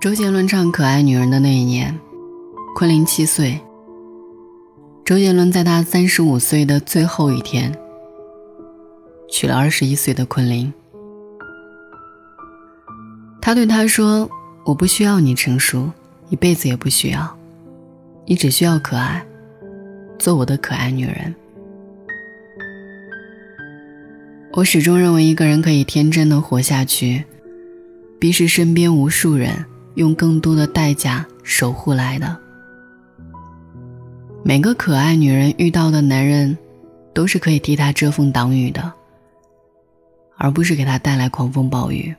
周杰伦唱《可爱女人》的那一年，昆凌七岁。周杰伦在他三十五岁的最后一天，娶了二十一岁的昆凌。他对她说：“我不需要你成熟，一辈子也不需要，你只需要可爱，做我的可爱女人。”我始终认为，一个人可以天真的活下去，必是身边无数人。用更多的代价守护来的。每个可爱女人遇到的男人，都是可以替她遮风挡雨的，而不是给她带来狂风暴雨。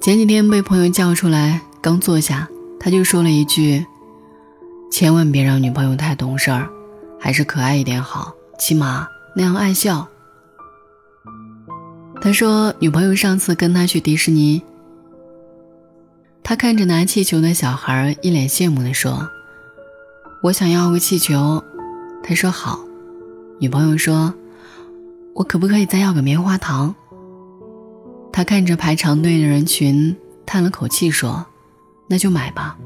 前几天被朋友叫出来，刚坐下，他就说了一句：“千万别让女朋友太懂事儿，还是可爱一点好，起码那样爱笑。”他说，女朋友上次跟他去迪士尼。他看着拿气球的小孩，一脸羡慕地说：“我想要个气球。”他说：“好。”女朋友说：“我可不可以再要个棉花糖？”他看着排长队的人群，叹了口气说：“那就买吧。”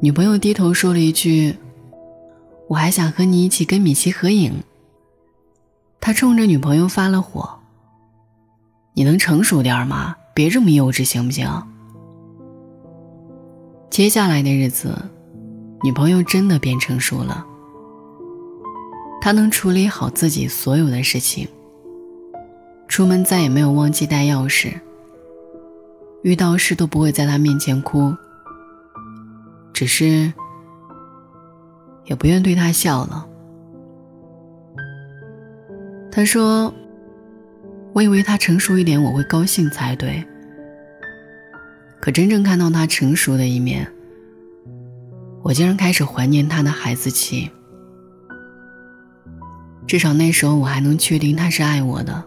女朋友低头说了一句：“我还想和你一起跟米奇合影。”他冲着女朋友发了火：“你能成熟点吗？别这么幼稚，行不行？”接下来的日子，女朋友真的变成熟了。她能处理好自己所有的事情，出门再也没有忘记带钥匙，遇到事都不会在他面前哭，只是也不愿对他笑了。他说：“我以为他成熟一点，我会高兴才对。”可真正看到他成熟的一面，我竟然开始怀念他的孩子气。至少那时候我还能确定他是爱我的。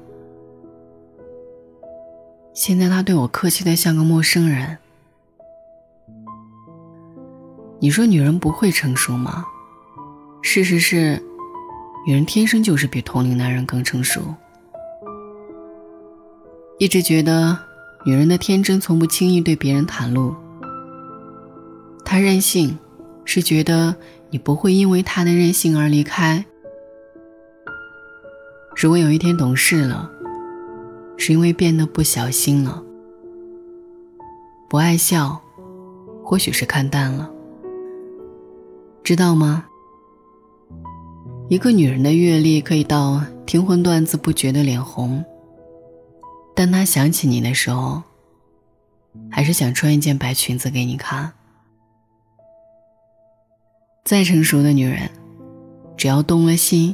现在他对我客气的像个陌生人。你说女人不会成熟吗？事实是，女人天生就是比同龄男人更成熟。一直觉得。女人的天真从不轻易对别人袒露。她任性，是觉得你不会因为她的任性而离开。如果有一天懂事了，是因为变得不小心了，不爱笑，或许是看淡了。知道吗？一个女人的阅历可以到听荤段子不觉得脸红。当她想起你的时候，还是想穿一件白裙子给你看。再成熟的女人，只要动了心，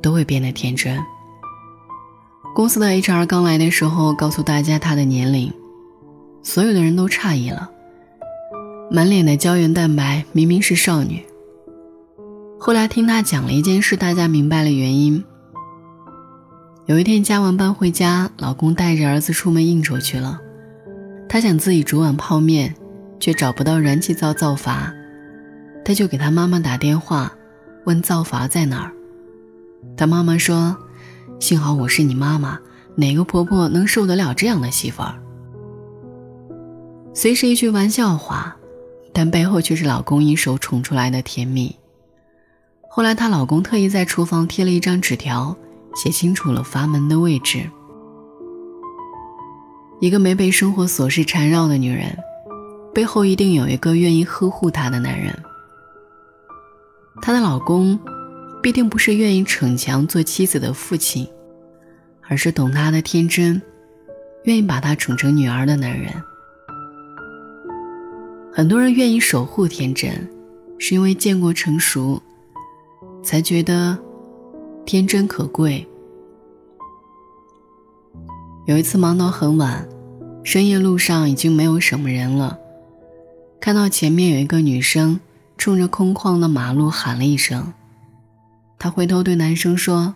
都会变得天真。公司的 HR 刚来的时候，告诉大家她的年龄，所有的人都诧异了，满脸的胶原蛋白，明明是少女。后来听他讲了一件事，大家明白了原因。有一天加完班回家，老公带着儿子出门应酬去了。她想自己煮碗泡面，却找不到燃气灶灶阀，她就给她妈妈打电话，问灶阀在哪儿。她妈妈说：“幸好我是你妈妈，哪个婆婆能受得了这样的媳妇儿？”虽是一句玩笑话，但背后却是老公一手宠出来的甜蜜。后来她老公特意在厨房贴了一张纸条。写清楚了阀门的位置。一个没被生活琐事缠绕的女人，背后一定有一个愿意呵护她的男人。她的老公，必定不是愿意逞强做妻子的父亲，而是懂她的天真，愿意把她宠成女儿的男人。很多人愿意守护天真，是因为见过成熟，才觉得。天真可贵。有一次忙到很晚，深夜路上已经没有什么人了，看到前面有一个女生冲着空旷的马路喊了一声，他回头对男生说：“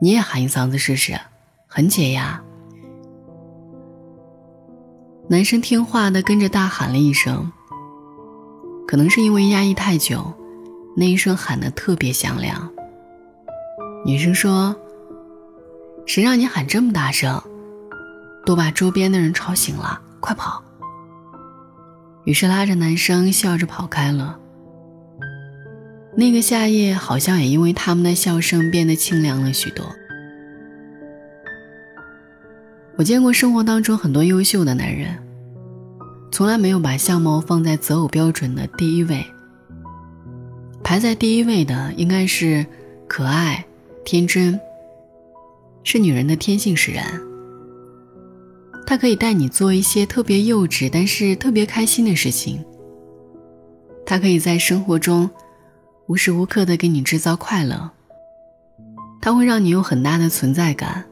你也喊一嗓子试试，很解压。”男生听话的跟着大喊了一声，可能是因为压抑太久，那一声喊得特别响亮。女生说：“谁让你喊这么大声，都把周边的人吵醒了，快跑！”于是拉着男生笑着跑开了。那个夏夜好像也因为他们的笑声变得清凉了许多。我见过生活当中很多优秀的男人，从来没有把相貌放在择偶标准的第一位。排在第一位的应该是可爱、天真，是女人的天性使然。他可以带你做一些特别幼稚但是特别开心的事情。他可以在生活中无时无刻的给你制造快乐。他会让你有很大的存在感。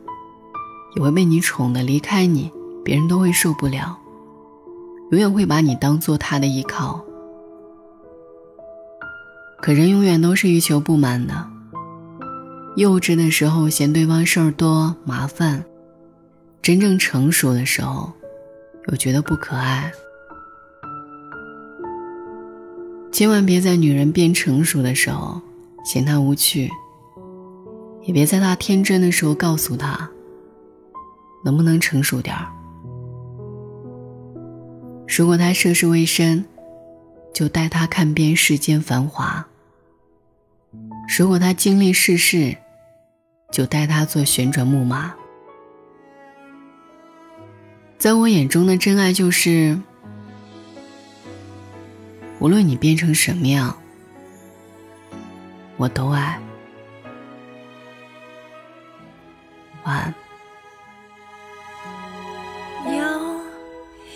也会被你宠的离开你，别人都会受不了。永远会把你当做他的依靠。可人永远都是欲求不满的。幼稚的时候嫌对方事儿多麻烦，真正成熟的时候，又觉得不可爱。千万别在女人变成熟的时候嫌她无趣，也别在她天真的时候告诉她。能不能成熟点儿？如果她涉世未深，就带她看遍世间繁华；如果他经历世事，就带他做旋转木马。在我眼中的真爱就是，无论你变成什么样，我都爱。晚安。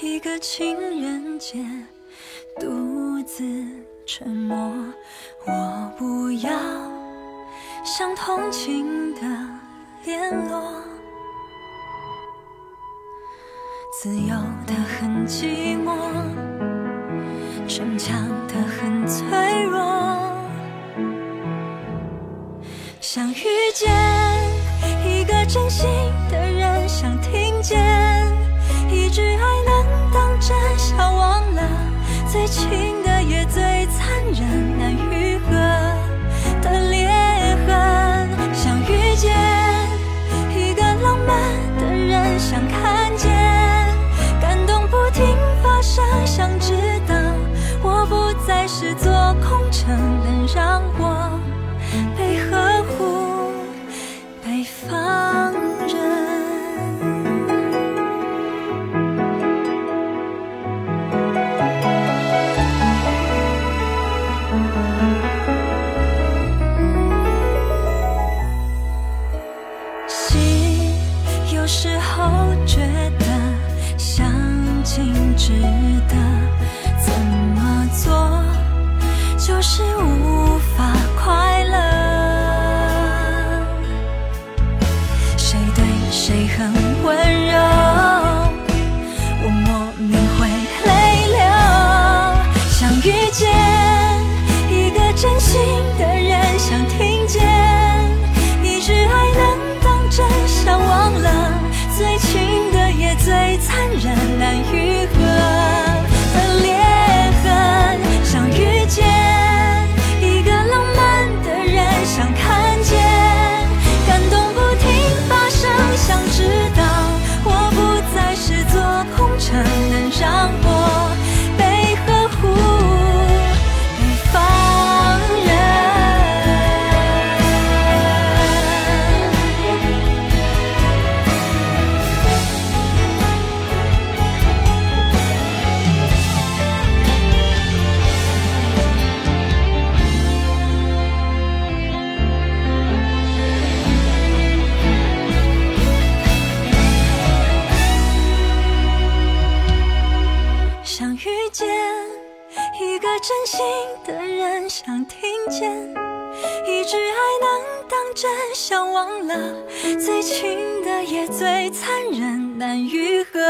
一个情人节，独自沉默。我不要像同情的联络，自由的很寂寞，逞强的很脆弱。想遇见一个真心的人，时候觉得相亲值得，怎么做就是无。一个真心的人想听见一句爱能当真，想忘了最亲的也最残忍，难愈合。